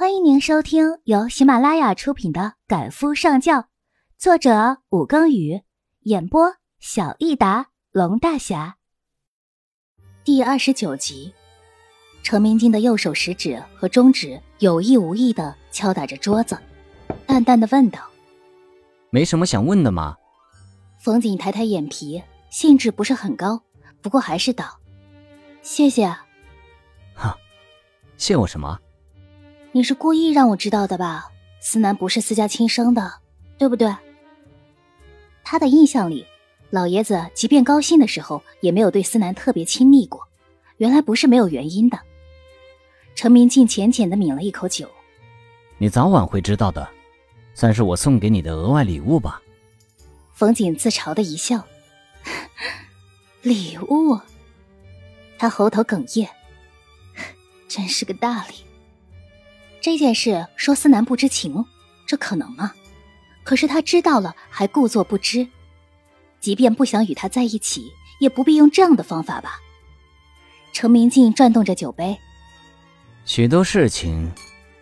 欢迎您收听由喜马拉雅出品的《赶夫上轿》，作者武庚宇，演播小益达龙大侠。第二十九集，程明金的右手食指和中指有意无意的敲打着桌子，淡淡的问道：“没什么想问的吗？”冯景抬抬眼皮，兴致不是很高，不过还是道：“谢谢。”哈，谢我什么？你是故意让我知道的吧？思南不是思家亲生的，对不对？他的印象里，老爷子即便高兴的时候，也没有对思南特别亲密过。原来不是没有原因的。程明静浅浅的抿了一口酒，你早晚会知道的，算是我送给你的额外礼物吧。冯景自嘲的一笑，礼物？他喉头哽咽，真是个大礼。这件事说思南不知情，这可能吗？可是他知道了，还故作不知，即便不想与他在一起，也不必用这样的方法吧？程明静转动着酒杯，许多事情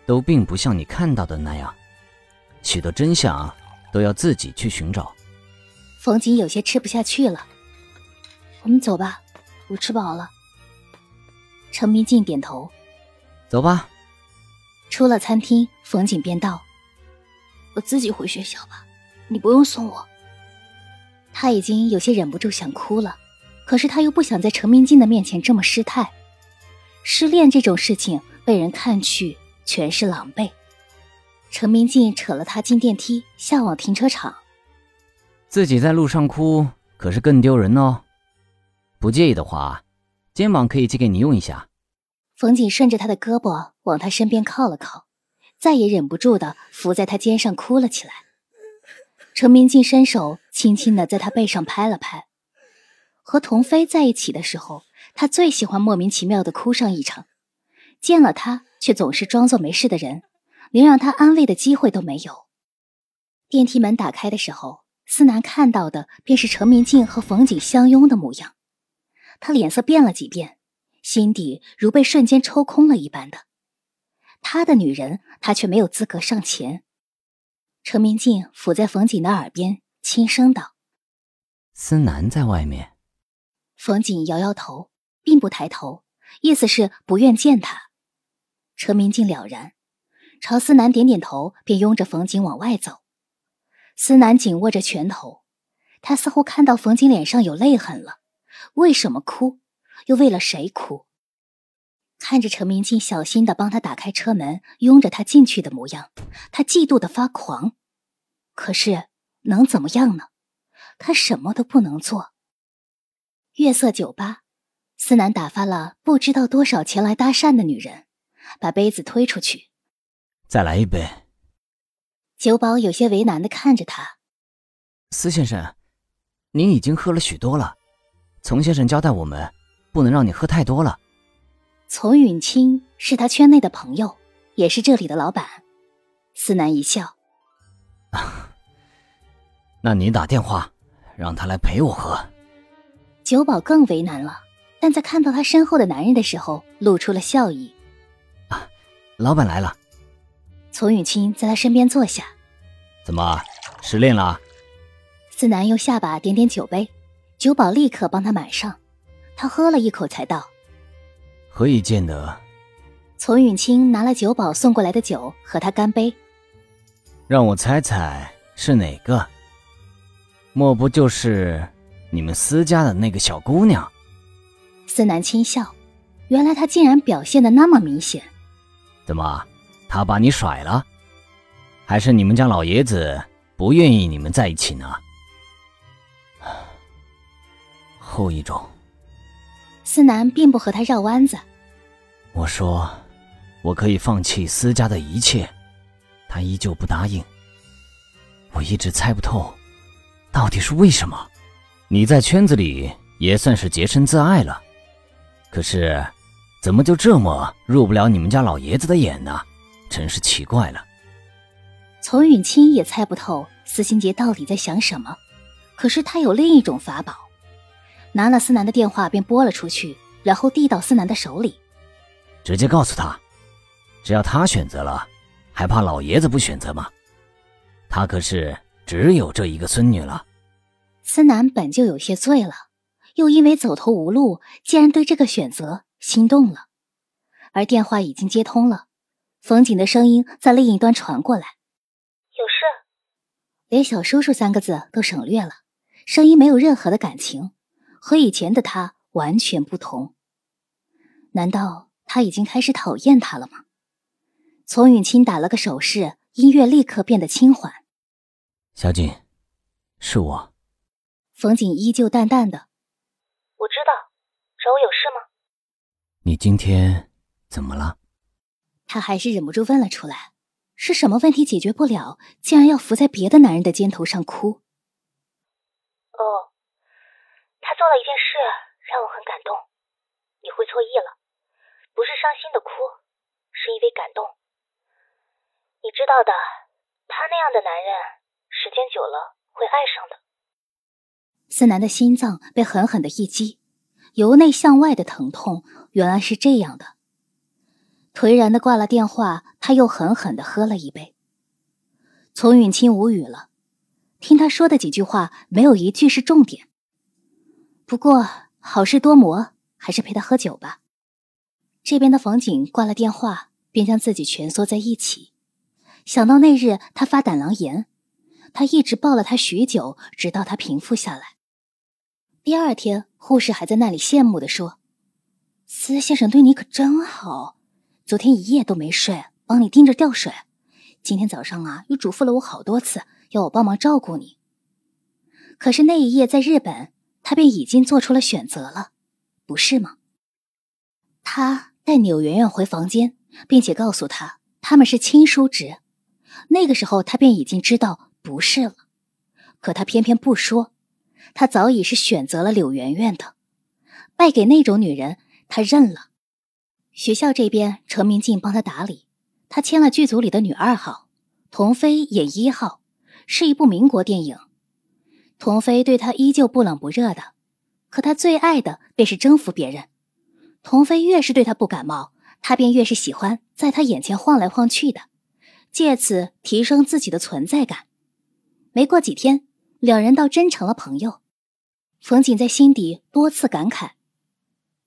都并不像你看到的那样，许多真相都要自己去寻找。冯景有些吃不下去了，我们走吧，我吃饱了。程明静点头，走吧。出了餐厅，冯景便道：“我自己回学校吧，你不用送我。”他已经有些忍不住想哭了，可是他又不想在程明静的面前这么失态。失恋这种事情被人看去全是狼狈。程明静扯了他进电梯，下往停车场。自己在路上哭可是更丢人哦。不介意的话，肩膀可以借给你用一下。冯景顺着他的胳膊往他身边靠了靠，再也忍不住的伏在他肩上哭了起来。程明静伸手轻轻的在他背上拍了拍。和童飞在一起的时候，他最喜欢莫名其妙的哭上一场，见了他却总是装作没事的人，连让他安慰的机会都没有。电梯门打开的时候，思南看到的便是程明静和冯景相拥的模样，他脸色变了几变。心底如被瞬间抽空了一般的，他的女人，他却没有资格上前。程明静伏在冯景的耳边，轻声道：“思南在外面。”冯景摇摇头，并不抬头，意思是不愿见他。程明静了然，朝思南点点头，便拥着冯景往外走。思南紧握着拳头，他似乎看到冯景脸上有泪痕了，为什么哭？又为了谁哭？看着陈明静小心的帮他打开车门，拥着他进去的模样，他嫉妒的发狂。可是能怎么样呢？他什么都不能做。月色酒吧，思南打发了不知道多少前来搭讪的女人，把杯子推出去。再来一杯。酒保有些为难的看着他。司先生，您已经喝了许多了。丛先生交代我们。不能让你喝太多了。丛允清是他圈内的朋友，也是这里的老板。思南一笑：“ 那你打电话让他来陪我喝。”酒保更为难了，但在看到他身后的男人的时候，露出了笑意。“啊，老板来了。”丛允清在他身边坐下。“怎么失恋了？”思南用下巴点点酒杯，酒保立刻帮他满上。他喝了一口，才道：“何以见得？”丛允清拿了酒保送过来的酒，和他干杯。让我猜猜是哪个？莫不就是你们私家的那个小姑娘？司南轻笑，原来他竟然表现的那么明显。怎么，他把你甩了？还是你们家老爷子不愿意你们在一起呢？后一种。思南并不和他绕弯子。我说，我可以放弃思家的一切，他依旧不答应。我一直猜不透，到底是为什么？你在圈子里也算是洁身自爱了，可是，怎么就这么入不了你们家老爷子的眼呢？真是奇怪了。丛允清也猜不透司心杰到底在想什么，可是他有另一种法宝。拿了思南的电话，便拨了出去，然后递到思南的手里。直接告诉他，只要他选择了，还怕老爷子不选择吗？他可是只有这一个孙女了。思南本就有些醉了，又因为走投无路，竟然对这个选择心动了。而电话已经接通了，冯景的声音在另一端传过来：“有事。”连“小叔叔”三个字都省略了，声音没有任何的感情，和以前的他完全不同。难道他已经开始讨厌他了吗？丛允清打了个手势，音乐立刻变得轻缓。小景，是我。冯景依旧淡淡的。我知道，找我有事吗？你今天怎么了？他还是忍不住问了出来。是什么问题解决不了，竟然要伏在别的男人的肩头上哭？哦，他做了一件事，让我很感动。你会错意了，不是伤心的哭，是因为感动。你知道的，他那样的男人，时间久了会爱上的。思南的心脏被狠狠的一击，由内向外的疼痛原来是这样的。颓然的挂了电话，他又狠狠的喝了一杯。丛允清无语了，听他说的几句话，没有一句是重点。不过好事多磨，还是陪他喝酒吧。这边的冯景挂了电话，便将自己蜷缩在一起。想到那日他发胆囊炎，他一直抱了他许久，直到他平复下来。第二天，护士还在那里羡慕的说：“司先生对你可真好，昨天一夜都没睡，帮你盯着吊水。今天早上啊，又嘱咐了我好多次，要我帮忙照顾你。可是那一夜在日本，他便已经做出了选择了，不是吗？”他带柳媛媛回房间，并且告诉他他们是亲叔侄。那个时候，他便已经知道不是了，可他偏偏不说。他早已是选择了柳媛媛的，败给那种女人，他认了。学校这边，程明静帮他打理，他签了剧组里的女二号，童飞演一号，是一部民国电影。童飞对他依旧不冷不热的，可他最爱的便是征服别人。童飞越是对他不感冒，他便越是喜欢在他眼前晃来晃去的。借此提升自己的存在感。没过几天，两人倒真成了朋友。冯景在心底多次感慨：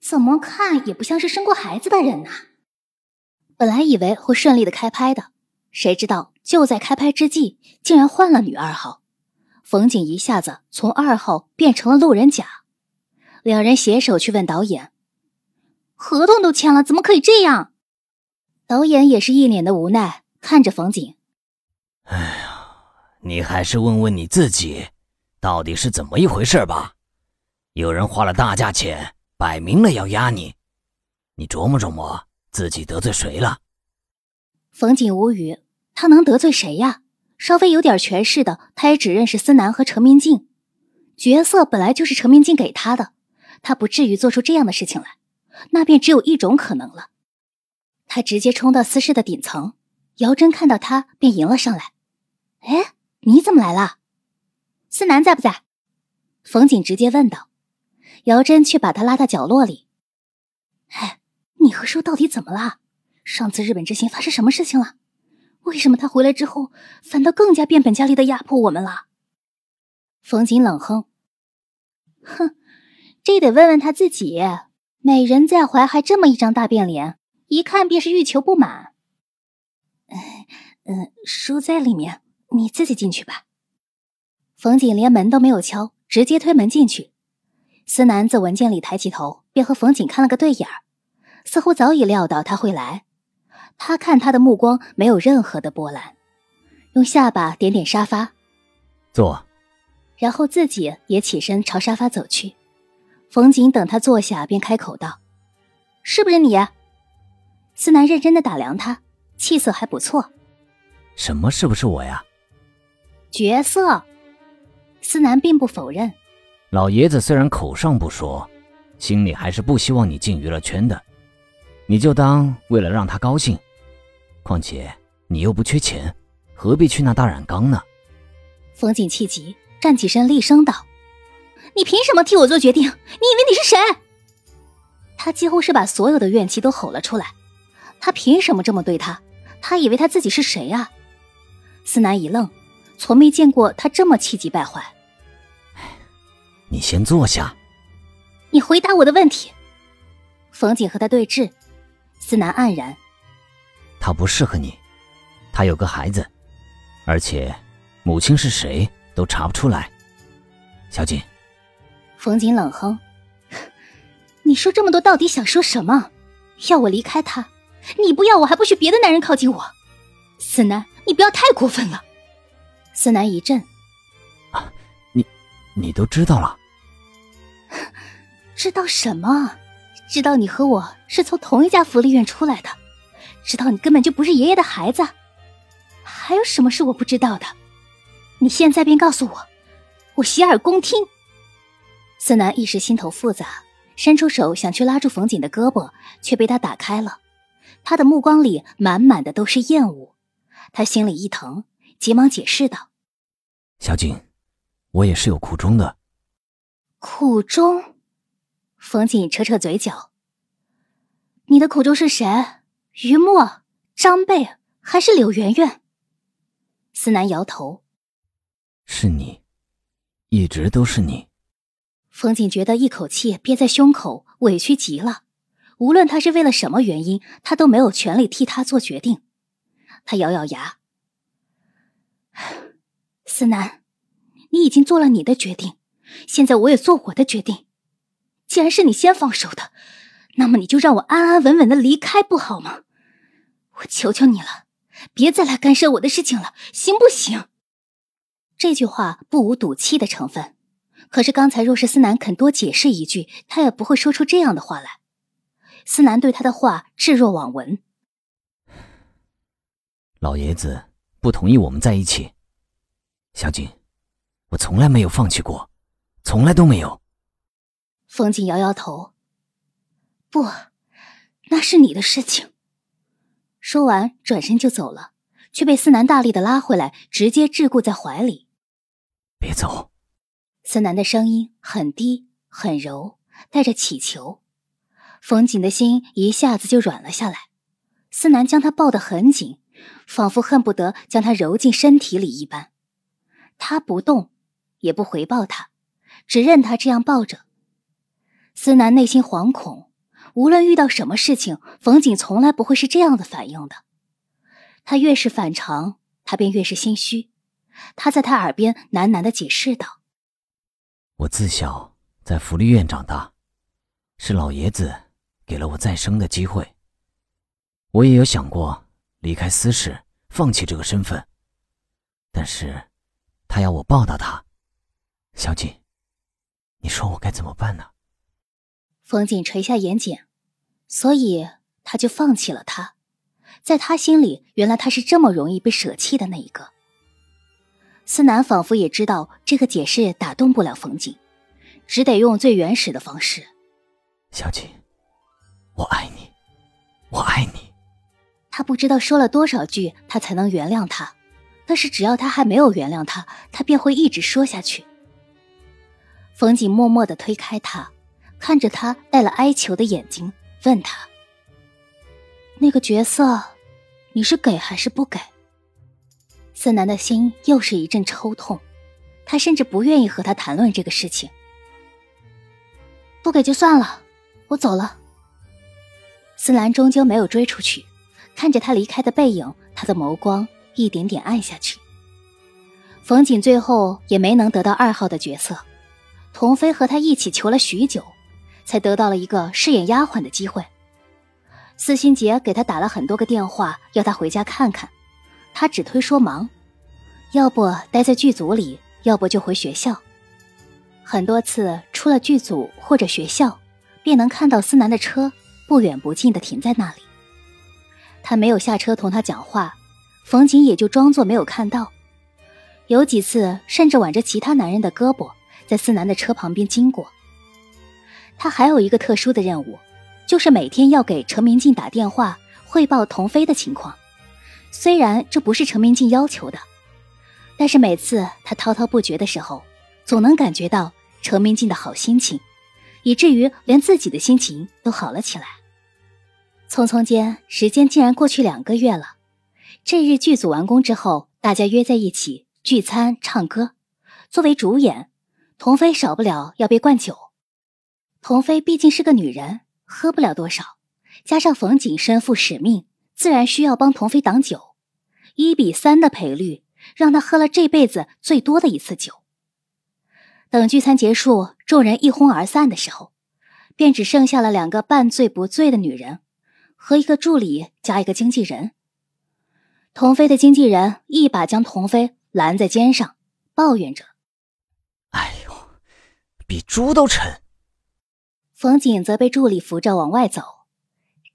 怎么看也不像是生过孩子的人呐。本来以为会顺利的开拍的，谁知道就在开拍之际，竟然换了女二号。冯景一下子从二号变成了路人甲。两人携手去问导演：合同都签了，怎么可以这样？导演也是一脸的无奈。看着冯景，哎呀，你还是问问你自己，到底是怎么一回事吧？有人花了大价钱，摆明了要压你，你琢磨琢磨自己得罪谁了？冯景无语，他能得罪谁呀？稍微有点权势的，他也只认识思南和程明静，角色本来就是程明静给他的，他不至于做出这样的事情来，那便只有一种可能了，他直接冲到司室的顶层。姚真看到他，便迎了上来。“哎，你怎么来了？思南在不在？”冯景直接问道。姚真却把他拉到角落里。“哎，你和叔到底怎么了？上次日本之行发生什么事情了？为什么他回来之后，反倒更加变本加厉的压迫我们了？”冯景冷哼：“哼，这得问问他自己。美人在怀，还这么一张大变脸，一看便是欲求不满。”嗯，书在里面，你自己进去吧。冯景连门都没有敲，直接推门进去。思南自文件里抬起头，便和冯景看了个对眼儿，似乎早已料到他会来。他看他的目光没有任何的波澜，用下巴点点沙发，坐。然后自己也起身朝沙发走去。冯景等他坐下，便开口道：“是不是你？”思南认真的打量他。气色还不错，什么是不是我呀？角色，思南并不否认。老爷子虽然口上不说，心里还是不希望你进娱乐圈的。你就当为了让他高兴。况且你又不缺钱，何必去那大染缸呢？冯景气急，站起身厉声道：“你凭什么替我做决定？你以为你是谁？”他几乎是把所有的怨气都吼了出来。他凭什么这么对他？他以为他自己是谁啊？思南一愣，从没见过他这么气急败坏。你先坐下。你回答我的问题。冯景和他对峙，思南黯然。他不适合你，他有个孩子，而且母亲是谁都查不出来。小锦。冯锦冷哼：“你说这么多，到底想说什么？要我离开他？你不要我，还不许别的男人靠近我？思南，你不要太过分了。”思南一震：“啊，你，你都知道了？知道什么？知道你和我是从同一家福利院出来的？知道你根本就不是爷爷的孩子？还有什么是我不知道的？你现在便告诉我，我洗耳恭听。”思南一时心头复杂，伸出手想去拉住冯锦的胳膊，却被他打开了。他的目光里满满的都是厌恶，他心里一疼，急忙解释道：“小景，我也是有苦衷的。”苦衷？冯锦扯扯嘴角：“你的口中是谁？于墨、张贝还是柳媛媛？”思南摇头：“是你，一直都是你。”冯景觉得一口气憋在胸口，委屈极了。无论他是为了什么原因，他都没有权利替他做决定。他咬咬牙：“思南，你已经做了你的决定，现在我也做我的决定。既然是你先放手的，那么你就让我安安稳稳的离开，不好吗？我求求你了，别再来干涉我的事情了，行不行？”这句话不无赌气的成分。可是刚才若是思南肯多解释一句，他也不会说出这样的话来。思南对他的话置若罔闻。老爷子不同意我们在一起。小景，我从来没有放弃过，从来都没有。风景摇摇头。不，那是你的事情。说完，转身就走了，却被思南大力的拉回来，直接桎梏在怀里。别走。思南的声音很低很柔，带着乞求。冯锦的心一下子就软了下来。思南将他抱得很紧，仿佛恨不得将他揉进身体里一般。他不动，也不回报他，只任他这样抱着。思南内心惶恐，无论遇到什么事情，冯景从来不会是这样的反应的。他越是反常，他便越是心虚。他在他耳边喃喃的解释道。我自小在福利院长大，是老爷子给了我再生的机会。我也有想过离开私事，放弃这个身份，但是，他要我报答他。小锦，你说我该怎么办呢？冯锦垂下眼睑，所以他就放弃了他。在他心里，原来他是这么容易被舍弃的那一个。思南仿佛也知道这个解释打动不了冯景，只得用最原始的方式：“小锦，我爱你，我爱你。”他不知道说了多少句，他才能原谅他，但是只要他还没有原谅他，他便会一直说下去。冯景默默的推开他，看着他带了哀求的眼睛，问他：“那个角色，你是给还是不给？”思南的心又是一阵抽痛，他甚至不愿意和他谈论这个事情。不给就算了，我走了。思南终究没有追出去，看着他离开的背影，他的眸光一点点暗下去。冯锦最后也没能得到二号的角色，童飞和他一起求了许久，才得到了一个饰演丫鬟的机会。司心杰给他打了很多个电话，要他回家看看。他只推说忙，要不待在剧组里，要不就回学校。很多次出了剧组或者学校，便能看到思南的车不远不近的停在那里。他没有下车同他讲话，冯景也就装作没有看到。有几次甚至挽着其他男人的胳膊，在思南的车旁边经过。他还有一个特殊的任务，就是每天要给程明静打电话汇报童飞的情况。虽然这不是程明静要求的，但是每次他滔滔不绝的时候，总能感觉到程明静的好心情，以至于连自己的心情都好了起来。匆匆间，时间竟然过去两个月了。这日剧组完工之后，大家约在一起聚餐、唱歌。作为主演，童飞少不了要被灌酒。童飞毕竟是个女人，喝不了多少，加上冯景身负使命，自然需要帮童飞挡酒。一比三的赔率，让他喝了这辈子最多的一次酒。等聚餐结束，众人一哄而散的时候，便只剩下了两个半醉不醉的女人。和一个助理加一个经纪人，童飞的经纪人一把将童飞拦在肩上，抱怨着：“哎呦，比猪都沉。”冯瑾则被助理扶着往外走。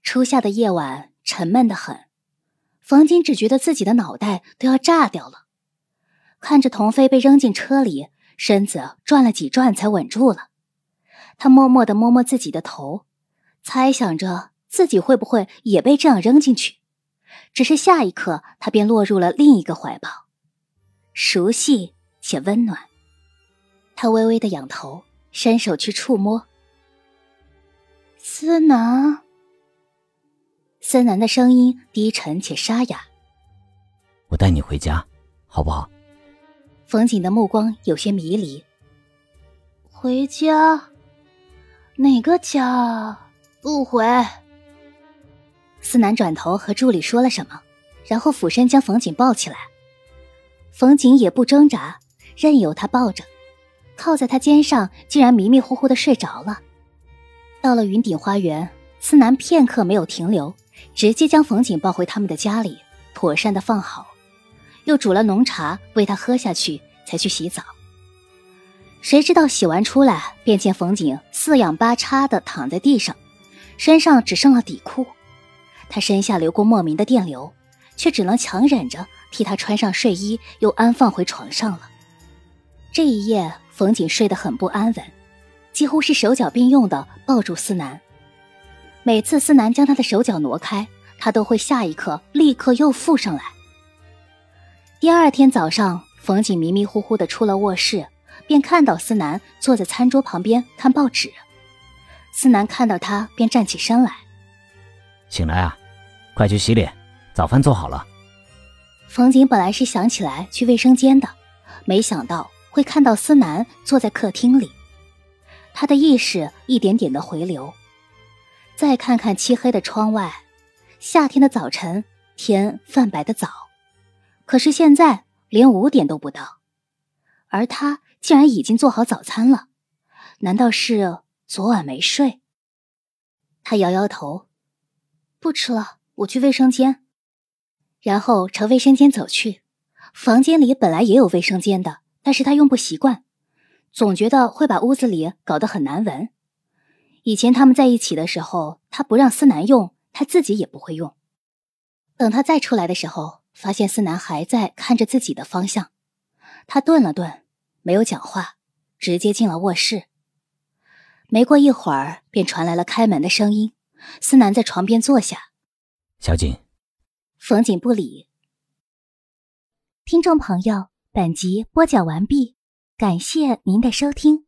初夏的夜晚沉闷的很，冯瑾只觉得自己的脑袋都要炸掉了。看着童飞被扔进车里，身子转了几转才稳住了。他默默的摸摸自己的头，猜想着。自己会不会也被这样扔进去？只是下一刻，他便落入了另一个怀抱，熟悉且温暖。他微微的仰头，伸手去触摸。思南，思南的声音低沉且沙哑。我带你回家，好不好？冯景的目光有些迷离。回家？哪个家？不回。思南转头和助理说了什么，然后俯身将冯景抱起来。冯景也不挣扎，任由他抱着，靠在他肩上，竟然迷迷糊糊的睡着了。到了云顶花园，思南片刻没有停留，直接将冯景抱回他们的家里，妥善的放好，又煮了浓茶喂他喝下去，才去洗澡。谁知道洗完出来，便见冯景四仰八叉的躺在地上，身上只剩了底裤。他身下流过莫名的电流，却只能强忍着替他穿上睡衣，又安放回床上了。这一夜，冯景睡得很不安稳，几乎是手脚并用的抱住思南。每次思南将他的手脚挪开，他都会下一刻立刻又附上来。第二天早上，冯景迷迷糊糊的出了卧室，便看到思南坐在餐桌旁边看报纸。思南看到他，便站起身来。醒来啊，快去洗脸，早饭做好了。冯景本来是想起来去卫生间的，没想到会看到思南坐在客厅里，他的意识一点点的回流。再看看漆黑的窗外，夏天的早晨，天泛白的早，可是现在连五点都不到，而他竟然已经做好早餐了，难道是昨晚没睡？他摇摇头。不吃了，我去卫生间。然后朝卫生间走去。房间里本来也有卫生间的，但是他用不习惯，总觉得会把屋子里搞得很难闻。以前他们在一起的时候，他不让思南用，他自己也不会用。等他再出来的时候，发现思南还在看着自己的方向。他顿了顿，没有讲话，直接进了卧室。没过一会儿，便传来了开门的声音。思南在床边坐下，小景。冯景不理。听众朋友，本集播讲完毕，感谢您的收听。